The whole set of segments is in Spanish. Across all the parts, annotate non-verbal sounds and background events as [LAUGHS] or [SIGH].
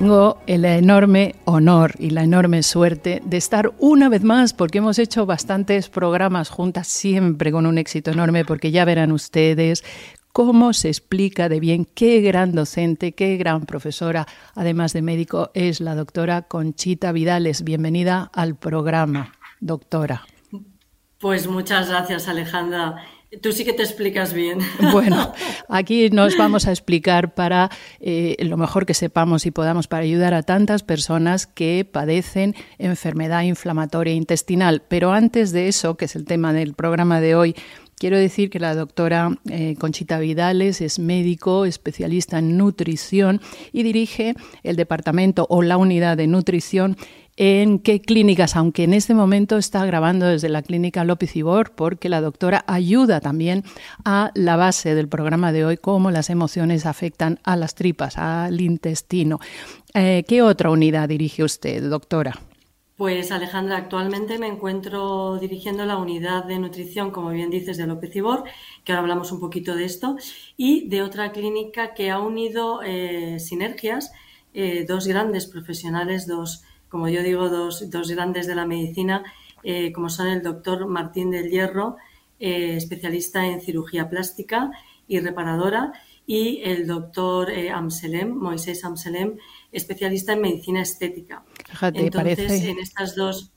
Tengo el enorme honor y la enorme suerte de estar una vez más, porque hemos hecho bastantes programas juntas, siempre con un éxito enorme, porque ya verán ustedes cómo se explica de bien qué gran docente, qué gran profesora, además de médico, es la doctora Conchita Vidales. Bienvenida al programa, doctora. Pues muchas gracias, Alejandra. Tú sí que te explicas bien. [LAUGHS] Bueno, aquí nos vamos a explicar para eh, lo mejor que sepamos y podamos para ayudar a tantas personas que padecen enfermedad inflamatoria intestinal. Pero antes de eso, que es el tema del programa de hoy, Quiero decir que la doctora eh, Conchita Vidales es médico, especialista en nutrición y dirige el departamento o la unidad de nutrición en qué clínicas, aunque en este momento está grabando desde la clínica López Ibor, porque la doctora ayuda también a la base del programa de hoy, cómo las emociones afectan a las tripas, al intestino. Eh, ¿Qué otra unidad dirige usted, doctora? Pues Alejandra, actualmente me encuentro dirigiendo la unidad de nutrición, como bien dices, de López Ibor, que ahora hablamos un poquito de esto, y de otra clínica que ha unido eh, sinergias, eh, dos grandes profesionales, dos como yo digo, dos, grandes de la medicina, eh, como son el doctor Martín del Hierro, especialista en cirugía plástica y reparadora, y el doctor Amselem, Moisés Amselem, especialista en medicina estética. Entonces, en estas dos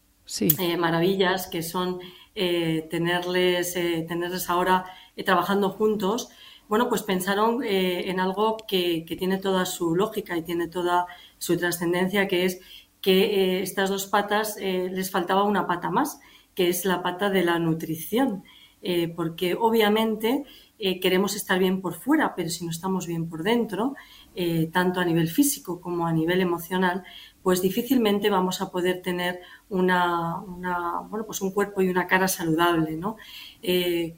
maravillas que son tenerles, tenerles ahora trabajando juntos, bueno, pues pensaron en algo que, que, tiene toda su lógica y tiene toda su trascendencia, que es que eh, estas dos patas eh, les faltaba una pata más, que es la pata de la nutrición, eh, porque obviamente queremos estar bien por fuera, pero si no estamos bien por dentro, tanto a nivel físico como a nivel emocional, pues difícilmente vamos a poder tener una, bueno, pues un cuerpo y una cara saludable. ¿no?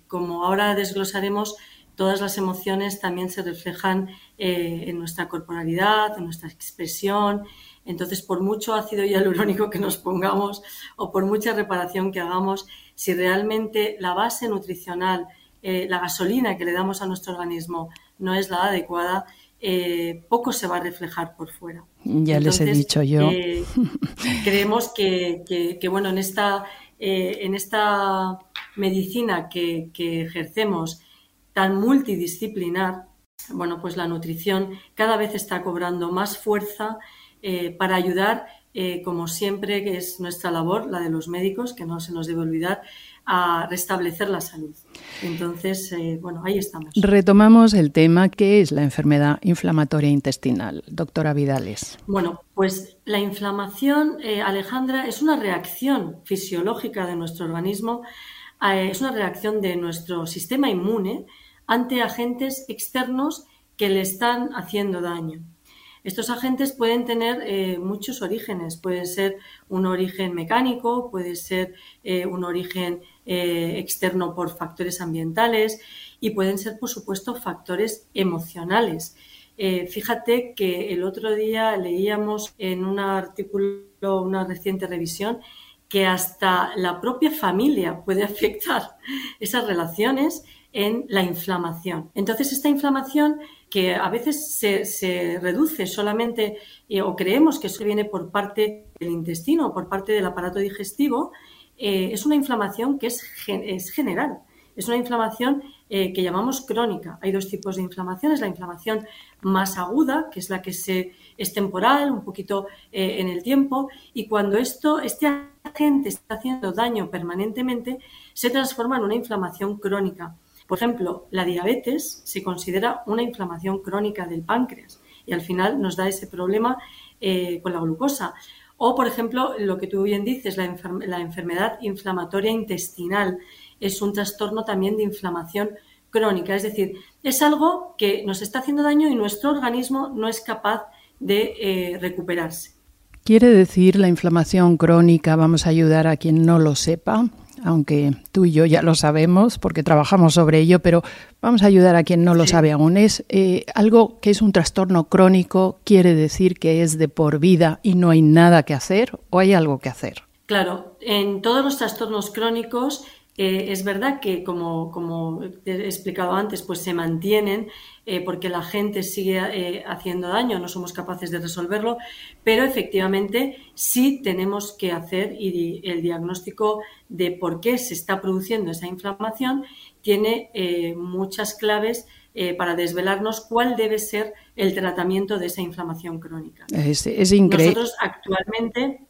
como ahora desglosaremos, todas las emociones también se reflejan en nuestra corporalidad, en nuestra expresión, entonces, por mucho ácido hialurónico que nos pongamos o por mucha reparación que hagamos, si realmente la base nutricional, eh, la gasolina que le damos a nuestro organismo no es la adecuada, eh, poco se va a reflejar por fuera. Ya les he dicho yo. Eh, creemos que, bueno, en esta, en esta medicina que, que ejercemos tan multidisciplinar, bueno, pues la nutrición cada vez está cobrando más fuerza eh, para ayudar, eh, como siempre, que es nuestra labor, la de los médicos, que no se nos debe olvidar, a restablecer la salud. Entonces, eh, bueno, ahí estamos. Retomamos el tema que es la enfermedad inflamatoria intestinal. Doctora Vidales. Bueno, pues la inflamación, Alejandra, es una reacción fisiológica de nuestro organismo, es una reacción de nuestro sistema inmune ante agentes externos que le están haciendo daño. Estos agentes pueden tener eh, muchos orígenes. Puede ser un origen mecánico, puede ser eh, un origen eh, externo por factores ambientales y pueden ser, por supuesto, factores emocionales. fíjate que el otro día leíamos en un artículo, una reciente revisión, que hasta la propia familia puede afectar esas relaciones en la inflamación. Entonces, esta inflamación que a veces se, reduce solamente eh, o creemos que eso viene por parte del intestino o por parte del aparato digestivo, eh, es una inflamación que es, es general. Es una inflamación eh, que llamamos crónica. Hay dos tipos de inflamaciones. La inflamación más aguda, que es la que se, es temporal, un poquito en el tiempo, y cuando esto, este gente está haciendo daño permanentemente, se transforma en una inflamación crónica. Por ejemplo, la diabetes se considera una inflamación crónica del páncreas y al final nos da ese problema eh, con la glucosa. O, por ejemplo, lo que tú bien dices, la, enfermedad inflamatoria intestinal es un trastorno también de inflamación crónica. Es decir, es algo que nos está haciendo daño y nuestro organismo no es capaz de eh, recuperarse. ¿Quiere decir la inflamación crónica? Vamos a ayudar a quien no lo sepa, aunque tú y yo ya lo sabemos porque trabajamos sobre ello, pero vamos a ayudar a quien no lo sabe aún. Es eh, algo que es un trastorno crónico, quiere decir que es de por vida y no hay nada que hacer o hay algo que hacer. Claro, en todos los trastornos crónicos eh, es verdad que, como, como, he explicado antes, pues se mantienen eh, porque la gente sigue eh, haciendo daño, no somos capaces de resolverlo, pero efectivamente sí tenemos que hacer y el diagnóstico de por qué se está produciendo esa inflamación tiene muchas claves para desvelarnos cuál debe ser el tratamiento de esa inflamación crónica. Es, es increíble. Nosotros actualmente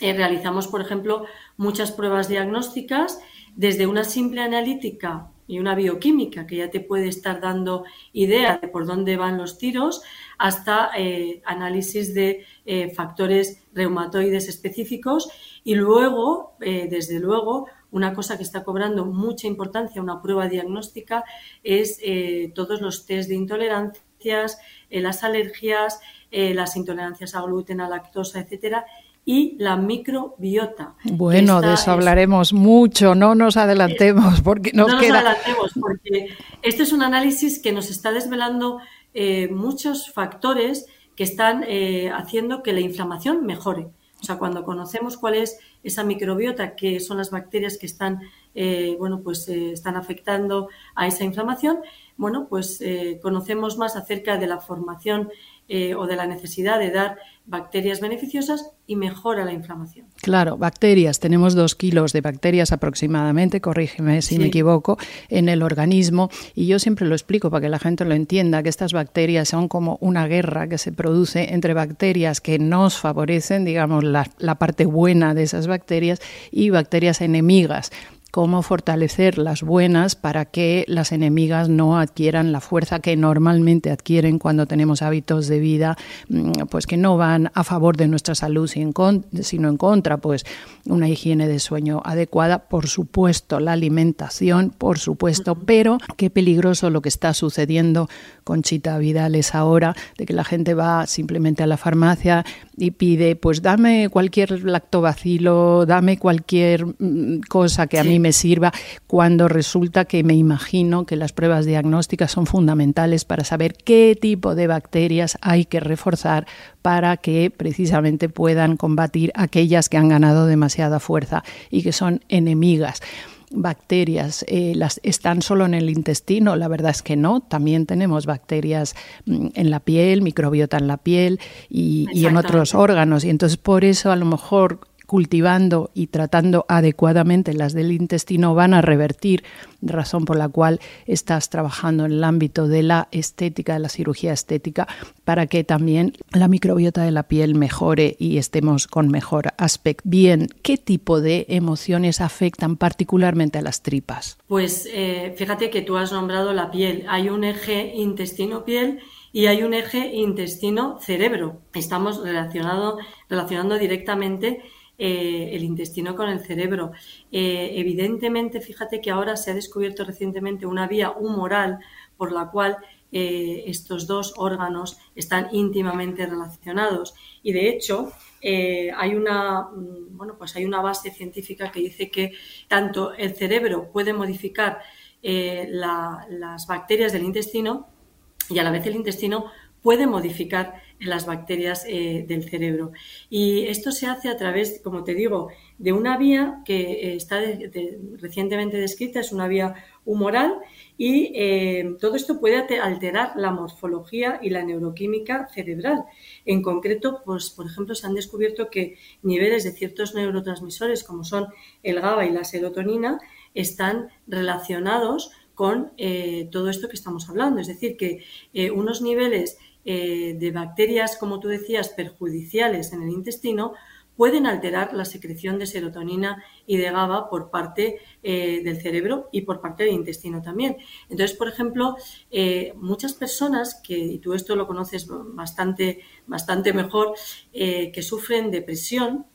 realizamos, por ejemplo, muchas pruebas diagnósticas desde una simple analítica y una bioquímica que ya te puede estar dando idea de por dónde van los tiros, hasta eh, análisis de eh, factores reumatoides específicos y luego, eh, desde luego, una cosa que está cobrando mucha importancia, una prueba diagnóstica, es todos los test de intolerancias, las alergias, las intolerancias a gluten, a lactosa, etcétera, y la microbiota. Bueno, de eso hablaremos mucho, no nos adelantemos porque nos no queda... nos adelantemos porque este es un análisis que nos está desvelando eh, muchos factores que están eh, haciendo que la inflamación mejore. O sea, cuando conocemos cuál es esa microbiota, que son las bacterias que están, eh, bueno, pues están afectando a esa inflamación, bueno, pues conocemos más acerca de la formación o de la necesidad de dar bacterias beneficiosas y mejora la inflamación. Claro, bacterias. Tenemos dos kilos de bacterias aproximadamente, corrígeme si me equivoco, en el organismo. Y yo siempre lo explico para que la gente lo entienda, que estas bacterias son como una guerra que se produce entre bacterias que nos favorecen, digamos, la, la parte buena de esas bacterias y bacterias enemigas cómo fortalecer las buenas para que las enemigas no adquieran la fuerza que normalmente adquieren cuando tenemos hábitos de vida mm, pues que no van a favor de nuestra salud sino en contra, pues una higiene de sueño adecuada, por supuesto la alimentación, por supuesto, pero qué peligroso lo que está sucediendo con Chita Vidales ahora, de que la gente va simplemente a la farmacia y pide, pues dame cualquier lactobacilo, dame cualquier mm, cosa que a mí me sirva, cuando resulta que me imagino que las pruebas diagnósticas son fundamentales para saber qué tipo de bacterias hay que reforzar para que precisamente puedan combatir aquellas que han ganado demasiada fuerza y que son enemigas bacterias eh, las están solo en el intestino, la verdad es que no, también tenemos bacterias mm, en la piel, microbiota en la piel y, y en otros órganos. Y entonces por eso a lo mejor cultivando y tratando adecuadamente las del intestino van a revertir, razón por la cual estás trabajando en el ámbito de la estética, de la cirugía estética, para que también la microbiota de la piel mejore y estemos con mejor aspecto. Bien, ¿qué tipo de emociones afectan particularmente a las tripas? Pues eh, fíjate que tú has nombrado la piel. Hay un eje intestino-piel y hay un eje intestino-cerebro. Estamos relacionando directamente eh, el intestino con el cerebro. Eh, evidentemente, fíjate que ahora se ha descubierto recientemente una vía humoral por la cual eh, estos dos órganos están íntimamente relacionados. Y de hecho, hay, una, mm, bueno, pues hay una base científica que dice que tanto el cerebro puede modificar las bacterias del intestino y a la vez el intestino puede modificar las bacterias eh, del cerebro. Y esto se hace a través, como te digo, de una vía que eh, está recientemente descrita, es una vía humoral y eh, todo esto puede alterar la morfología y la neuroquímica cerebral. En concreto, pues, por ejemplo, se han descubierto que niveles de ciertos neurotransmisores como son el GABA y la serotonina están relacionados con todo esto que estamos hablando. Es decir, que unos niveles eh, de bacterias, como tú decías, perjudiciales en el intestino, pueden alterar la secreción de serotonina y de GABA por parte eh, del cerebro y por parte del intestino también. Entonces, por ejemplo, eh, muchas personas, que y tú esto lo conoces bastante, bastante mejor, que sufren depresión,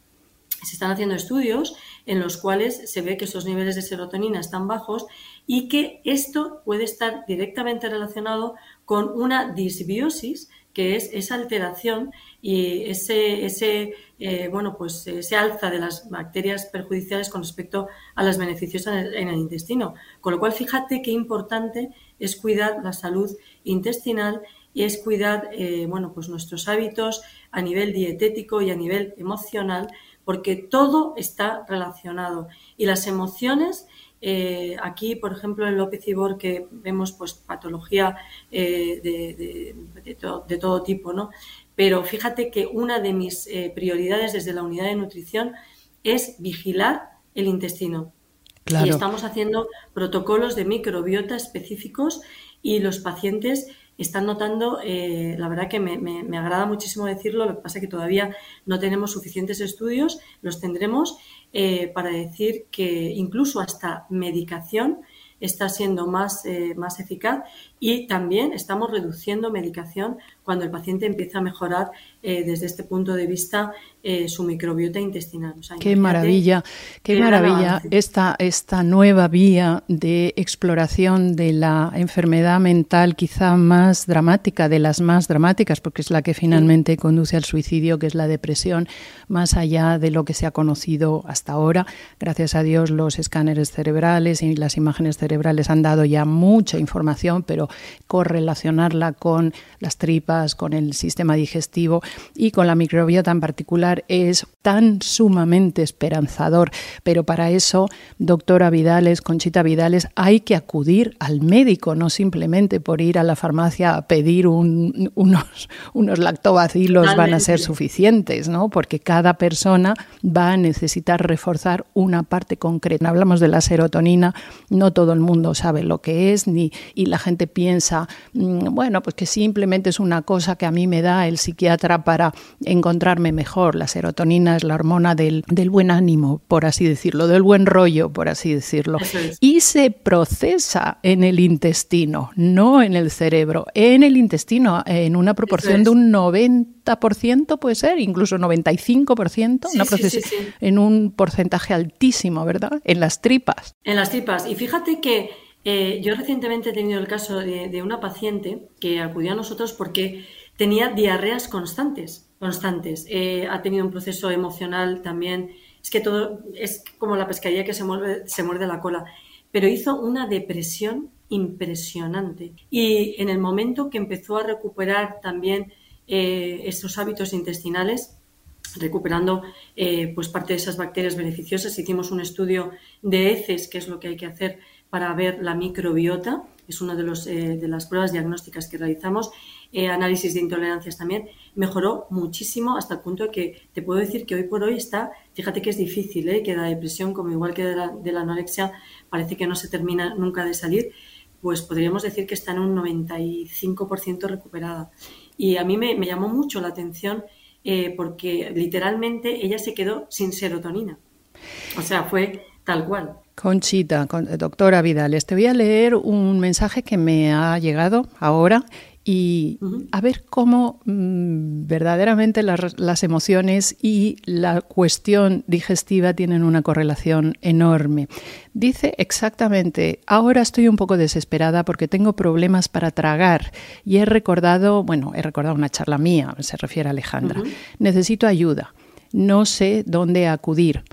se están haciendo estudios en los cuales se ve que esos niveles de serotonina están bajos y que esto puede estar directamente relacionado con una disbiosis, que es esa alteración y ese, ese eh, bueno, pues ese alza de las bacterias perjudiciales con respecto a las beneficiosas en el, intestino. Con lo cual, fíjate qué importante es cuidar la salud intestinal y es cuidar, eh, bueno, pues nuestros hábitos a nivel dietético y a nivel emocional porque todo está relacionado. Y las emociones, eh, aquí, por ejemplo, en López Ibor, que vemos pues patología eh, de, todo tipo, ¿no? Pero fíjate que una de mis eh, prioridades desde la unidad de nutrición es vigilar el intestino. Y estamos haciendo protocolos de microbiota específicos y los pacientes están notando, eh, la verdad que me, agrada muchísimo decirlo, lo que pasa es que todavía no tenemos suficientes estudios, los tendremos eh, para decir que incluso hasta medicación está siendo más, eh, más eficaz y también estamos reduciendo medicación cuando el paciente empieza a mejorar eh, desde este punto de vista eh, su microbiota intestinal. qué maravilla, qué maravilla esta, esta nueva vía de exploración de la enfermedad mental quizá más dramática, de las más dramáticas, porque es la que finalmente conduce al suicidio, que es la depresión, más allá de lo que se ha conocido hasta ahora. Gracias a Dios los escáneres cerebrales y las imágenes cerebrales han dado ya mucha información, pero correlacionarla con las tripas, con el sistema digestivo y con la microbiota en particular es tan sumamente esperanzador. Pero para eso, doctora Vidales, Conchita Vidales, hay que acudir al médico, no simplemente por ir a la farmacia a pedir unos, unos lactobacilos van a ser suficientes, ¿no? Porque cada persona va a necesitar reforzar una parte concreta. Hablamos de la serotonina, no todo el mundo sabe lo que es, ni, y la gente piensa, mm, bueno, pues que simplemente es una cosa que a mí me da el psiquiatra para encontrarme mejor. La serotonina es la hormona del, del buen ánimo, por así decirlo, del buen rollo, por así decirlo. Y se procesa en el intestino, no en el cerebro, en el intestino, en una proporción de un 90%, puede ser, incluso 95%, en un porcentaje altísimo, ¿verdad? En las tripas. En las tripas. Y fíjate que eh, yo recientemente he tenido el caso de, una paciente que acudió a nosotros porque tenía diarreas constantes, constantes. Eh, ha tenido un proceso emocional también. Es que todo es como la pescadilla que se, se muerde la cola. Pero hizo una depresión impresionante. Y en el momento que empezó a recuperar también eh, estos hábitos intestinales, recuperando pues parte de esas bacterias beneficiosas, hicimos un estudio de heces, que es lo que hay que hacer para ver la microbiota, es una de, los, eh, de las pruebas diagnósticas que realizamos, eh, análisis de intolerancias también, mejoró muchísimo hasta el punto de que te puedo decir que hoy por hoy está, fíjate que es difícil, ¿eh? que la depresión, como igual que de la, anorexia, parece que no se termina nunca de salir, pues podríamos decir que está en un 95% recuperada. Y a mí me, llamó mucho la atención porque literalmente ella se quedó sin serotonina. O sea, fue tal cual. Conchita, doctora Vidales, te voy a leer un mensaje que me ha llegado ahora y a ver cómo mm, verdaderamente las, emociones y la cuestión digestiva tienen una correlación enorme. Dice exactamente, ahora estoy un poco desesperada porque tengo problemas para tragar y he recordado, bueno, he recordado una charla mía, se refiere a Alejandra, necesito ayuda, no sé dónde acudir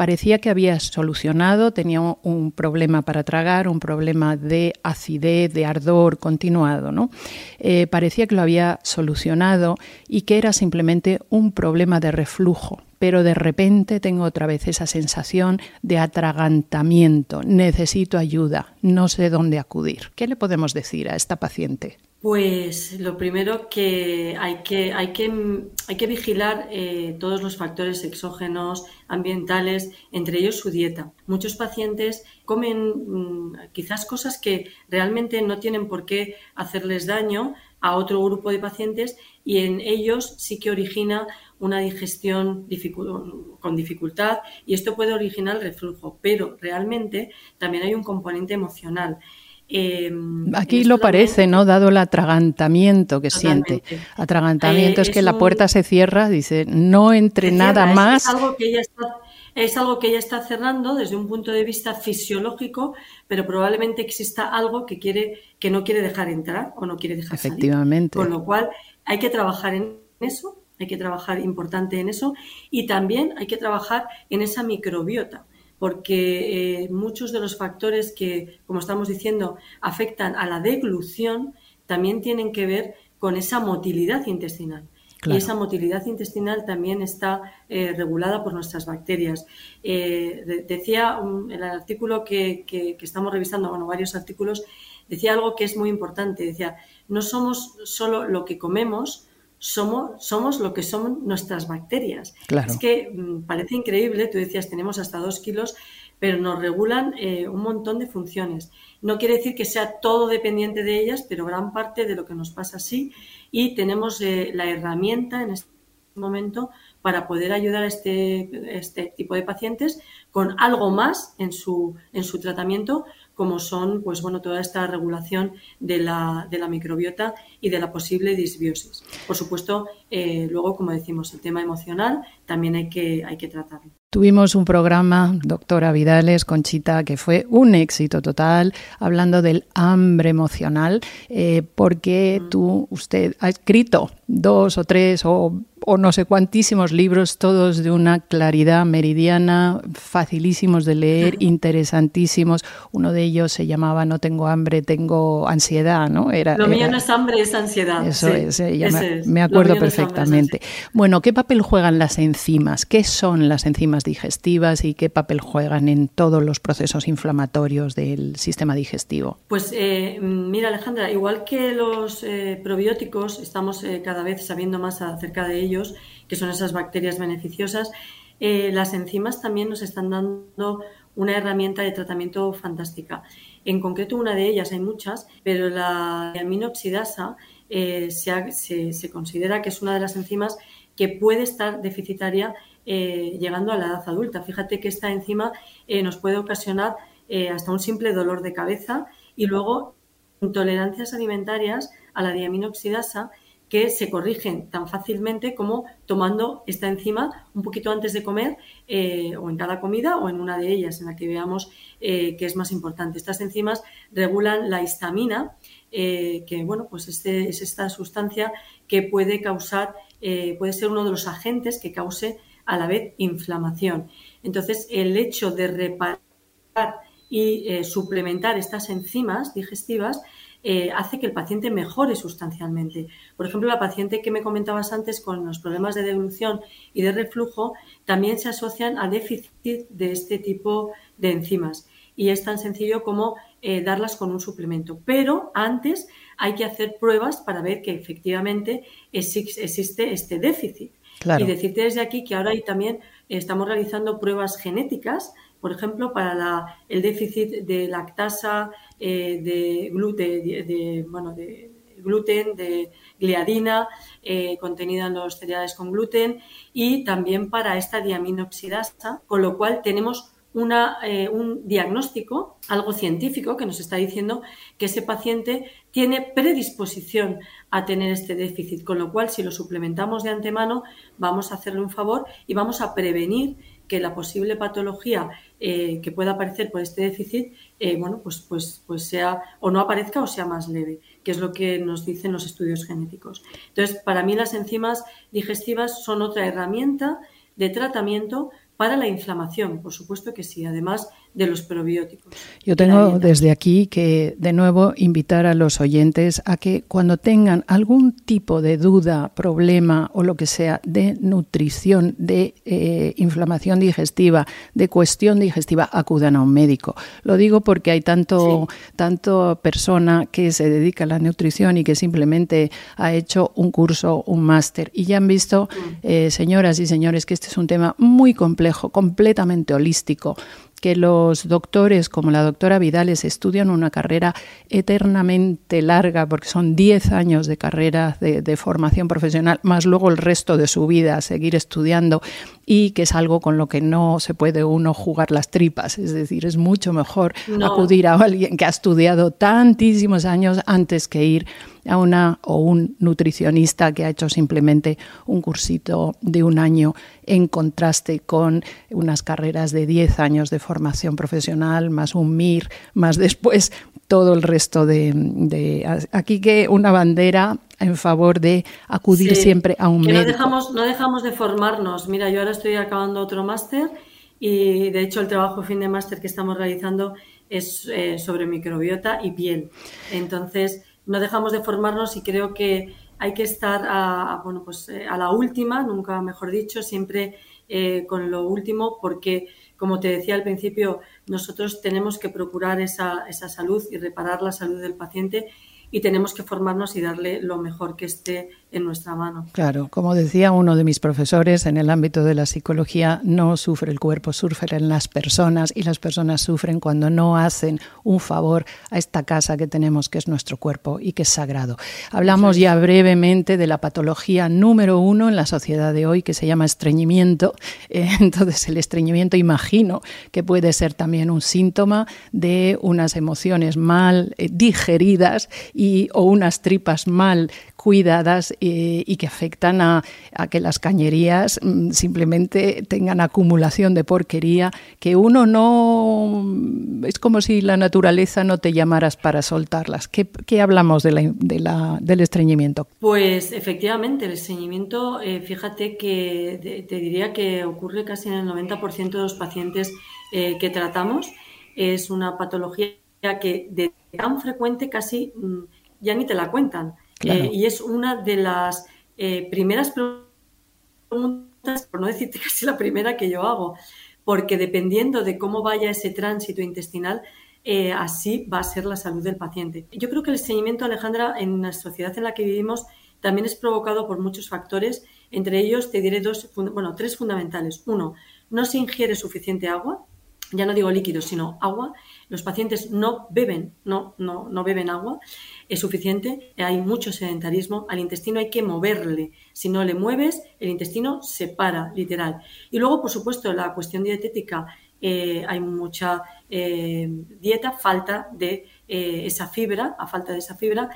parecía que había solucionado, tenía un problema para tragar, un problema de acidez, de ardor continuado, ¿no? Eh, parecía que lo había solucionado y que era simplemente un problema de reflujo pero de repente tengo otra vez esa sensación de atragantamiento, necesito ayuda, no sé dónde acudir. ¿Qué le podemos decir a esta paciente? Pues lo primero que hay que, hay que, hay que vigilar eh, todos los factores exógenos, ambientales, entre ellos su dieta. Muchos pacientes comen mm, quizás cosas que realmente no tienen por qué hacerles daño a otro grupo de pacientes y en ellos sí que origina una digestión con dificultad y esto puede originar reflujo, pero realmente también hay un componente emocional. Em, Aquí lo parece, ¿no? Dado el atragantamiento que siente. Atragantamiento eh, es, que la puerta se cierra, dice, no entre nada más. Es algo, que ella está, es algo que ella está cerrando desde un punto de vista fisiológico, pero probablemente exista algo que quiere, que no quiere dejar entrar o no quiere dejar Efectivamente. Con lo cual hay que trabajar en eso, hay que trabajar importante en eso, y también hay que trabajar en esa microbiota porque eh, muchos de los factores que, como estamos diciendo, afectan a la deglución también tienen que ver con esa motilidad intestinal. Y esa motilidad intestinal también está eh, regulada por nuestras bacterias. Eh, decía en el artículo que, que, estamos revisando, bueno, varios artículos, decía algo que es muy importante. Decía, no somos solo lo que comemos, somos, somos lo que son nuestras bacterias. Es que mm, parece increíble, tú decías, tenemos hasta dos kilos, pero nos regulan eh, un montón de funciones. No quiere decir que sea todo dependiente de ellas, pero gran parte de lo que nos pasa sí. Y tenemos eh, la herramienta en este momento para poder ayudar a este, este tipo de pacientes con algo más en su, en su tratamiento como son pues bueno toda esta regulación de la, de la microbiota y de la posible disbiosis. Por supuesto, eh, luego, como decimos, el tema emocional también hay que, hay que tratarlo. Tuvimos un programa, doctora Vidales, Conchita, que fue un éxito total, hablando del hambre emocional, eh, porque tú, usted ha escrito dos o tres o o no sé cuantísimos libros, todos de una claridad meridiana, facilísimos de leer, interesantísimos. Uno de ellos se llamaba No tengo hambre, tengo ansiedad, ¿no? Era, Lo mío no es hambre, es ansiedad. Eso es, me, acuerdo perfectamente. Bueno, ¿qué papel juegan las enzimas? ¿Qué son las enzimas digestivas y qué papel juegan en todos los procesos inflamatorios del sistema digestivo? Pues eh, mira, Alejandra, igual que los eh, probióticos, estamos eh, cada vez sabiendo más acerca de ellos que son esas bacterias beneficiosas, las enzimas también nos están dando una herramienta de tratamiento fantástica. En concreto, una de ellas, hay muchas, pero la aminoxidasa eh, se, considera que es una de las enzimas que puede estar deficitaria eh, llegando a la edad adulta. Fíjate que esta enzima nos puede ocasionar hasta un simple dolor de cabeza y luego intolerancias alimentarias a la diaminoxidasa que se corrigen tan fácilmente como tomando esta enzima un poquito antes de comer eh, o en cada comida o en una de ellas en la que veamos eh, que es más importante. Estas enzimas regulan la histamina, eh, que bueno, pues este, es esta sustancia que puede causar, puede ser uno de los agentes que cause a la vez inflamación. Entonces, el hecho de reparar y suplementar estas enzimas digestivas eh, hace que el paciente mejore sustancialmente. Por ejemplo, la paciente que me comentabas antes con los problemas de devolución y de reflujo también se asocian a déficit de este tipo de enzimas. Y es tan sencillo como eh, darlas con un suplemento. Pero antes hay que hacer pruebas para ver que efectivamente existe este déficit. Y decirte desde aquí que ahora también estamos realizando pruebas genéticas por ejemplo, para el déficit de lactasa, eh, de, gluten, de, gliadina eh, contenida en los cereales con gluten y también para esta diaminoxidasa, con lo cual tenemos eh, un diagnóstico, algo científico que nos está diciendo que ese paciente tiene predisposición a tener este déficit, con lo cual si lo suplementamos de antemano vamos a hacerle un favor y vamos a prevenir que la posible patología eh, que pueda aparecer por este déficit, eh, bueno, pues, pues, pues sea o no aparezca o sea más leve, que es lo que nos dicen los estudios genéticos. Entonces, para mí las enzimas digestivas son otra herramienta de tratamiento para la inflamación, por supuesto que sí, además de los probióticos. Yo tengo desde aquí que de nuevo invitar a los oyentes a que cuando tengan algún tipo de duda, problema o lo que sea de nutrición, de eh, inflamación digestiva, de cuestión digestiva, acudan a un médico. Lo digo porque hay tanto, tanto persona que se dedica a la nutrición y que simplemente ha hecho un curso, un máster y ya han visto, mm. eh, señoras y señores, que este es un tema muy complejo completamente holístico, que los doctores, como la doctora Vidales, estudian una carrera eternamente larga, porque son 10 años de carrera de, de formación profesional, más luego el resto de su vida, seguir estudiando y que es algo con lo que no se puede uno jugar las tripas. Es decir, es mucho mejor acudir a alguien que ha estudiado tantísimos años antes que ir a una o un nutricionista que ha hecho simplemente un cursito de un año en contraste con unas carreras de 10 años de formación profesional, más un MIR, más después todo el resto de, de aquí que una bandera en favor de acudir siempre a un médico. No dejamos, no dejamos de formarnos. Mira, yo ahora estoy acabando otro máster y de hecho el trabajo fin de máster que estamos realizando es eh, sobre microbiota y piel. Entonces, no dejamos de formarnos y creo que hay que estar a, bueno, pues, eh, a la última, nunca mejor dicho, siempre eh, con lo último, porque, como te decía al principio, nosotros tenemos que procurar esa, esa salud y reparar la salud del paciente y tenemos que formarnos y darle lo mejor que esté en nuestra mano. Claro, como decía uno de mis profesores en el ámbito de la psicología, no sufre el cuerpo, sufren las personas y las personas sufren cuando no hacen un favor a esta casa que tenemos, que es nuestro cuerpo y que es sagrado. Hablamos ya brevemente de la patología número uno en la sociedad de hoy, que se llama estreñimiento. [LAUGHS] Entonces, el estreñimiento imagino que puede ser también un síntoma de unas emociones mal eh, digeridas y, o unas tripas mal cuidadas eh, y que afectan a, que las cañerías mm, simplemente tengan acumulación de porquería, que uno no... Es como si la naturaleza no te llamaras para soltarlas. ¿Qué, hablamos de la, del estreñimiento? Pues efectivamente, el estreñimiento, eh, fíjate que te, diría que ocurre casi en el 90% de los pacientes eh, que tratamos. Es una patología que de tan frecuente casi mm, ya ni te la cuentan. Eh, y es una de las eh, primeras preguntas, por no decirte [LAUGHS] casi la primera que yo hago, porque dependiendo de cómo vaya ese tránsito intestinal, eh, así va a ser la salud del paciente. Yo creo que el estreñimiento, Alejandra, en la sociedad en la que vivimos, también es provocado por muchos factores. Entre ellos te diré dos, bueno, tres fundamentales. Uno, no se ingiere suficiente agua, ya no digo líquidos, sino agua. Los pacientes no beben, no, no, no beben agua es suficiente, hay mucho sedentarismo, al intestino hay que moverle, si no le mueves, el intestino se para, literal. Y luego, por supuesto, la cuestión dietética, eh, hay mucha eh, dieta, falta de eh, esa fibra, a falta de esa fibra,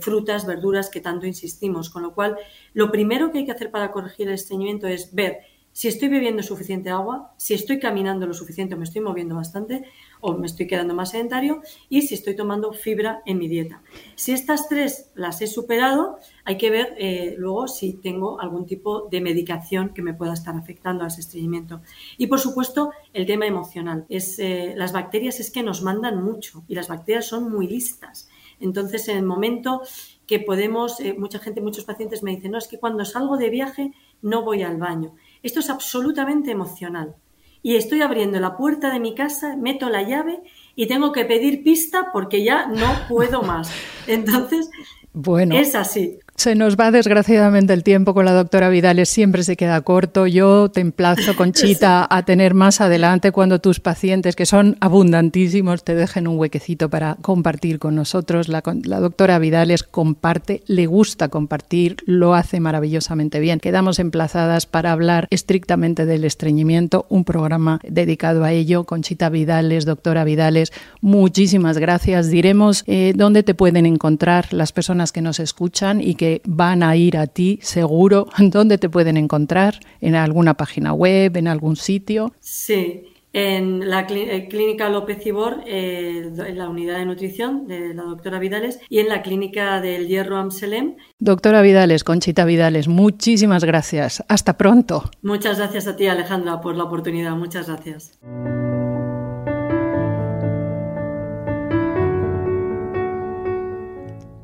frutas, verduras que tanto insistimos. Con lo cual, lo primero que hay que hacer para corregir el estreñimiento es ver si estoy bebiendo suficiente agua, si estoy caminando lo suficiente o me estoy moviendo bastante o me estoy quedando más sedentario y si estoy tomando fibra en mi dieta. Si estas tres las he superado, hay que ver eh, luego si tengo algún tipo de medicación que me pueda estar afectando a ese estreñimiento. Y por supuesto, el tema emocional. Es, eh, las bacterias es que nos mandan mucho y las bacterias son muy listas. Entonces, en el momento que podemos, eh, mucha gente, muchos pacientes me dicen, no, es que cuando salgo de viaje no voy al baño. Esto es absolutamente emocional. Y estoy abriendo la puerta de mi casa, meto la llave y tengo que pedir pista porque ya no puedo más. [LAUGHS] Entonces, bueno, es así. Se nos va desgraciadamente el tiempo con la doctora Vidales, siempre se queda corto. Yo te emplazo, Conchita, [LAUGHS] a tener más adelante cuando tus pacientes, que son abundantísimos, te dejen un huequecito para compartir con nosotros. La, la doctora Vidales comparte, le gusta compartir, lo hace maravillosamente bien. Quedamos emplazadas para hablar estrictamente del estreñimiento, un programa dedicado a ello. Conchita Vidales, doctora Vidales, muchísimas gracias. Diremos eh, dónde te pueden encontrar las personas que nos escuchan y que van a ir a ti seguro. [LAUGHS] ¿Dónde te pueden encontrar? ¿En alguna página web? ¿En algún sitio? Sí, en la eh, clínica López Ibor, eh, en la unidad de nutrición de la doctora Vidales y en la clínica del Hierro Amselem. Doctora Vidales, Conchita Vidales, muchísimas gracias. Hasta pronto. Muchas gracias a ti, Alejandra, por la oportunidad. Muchas gracias.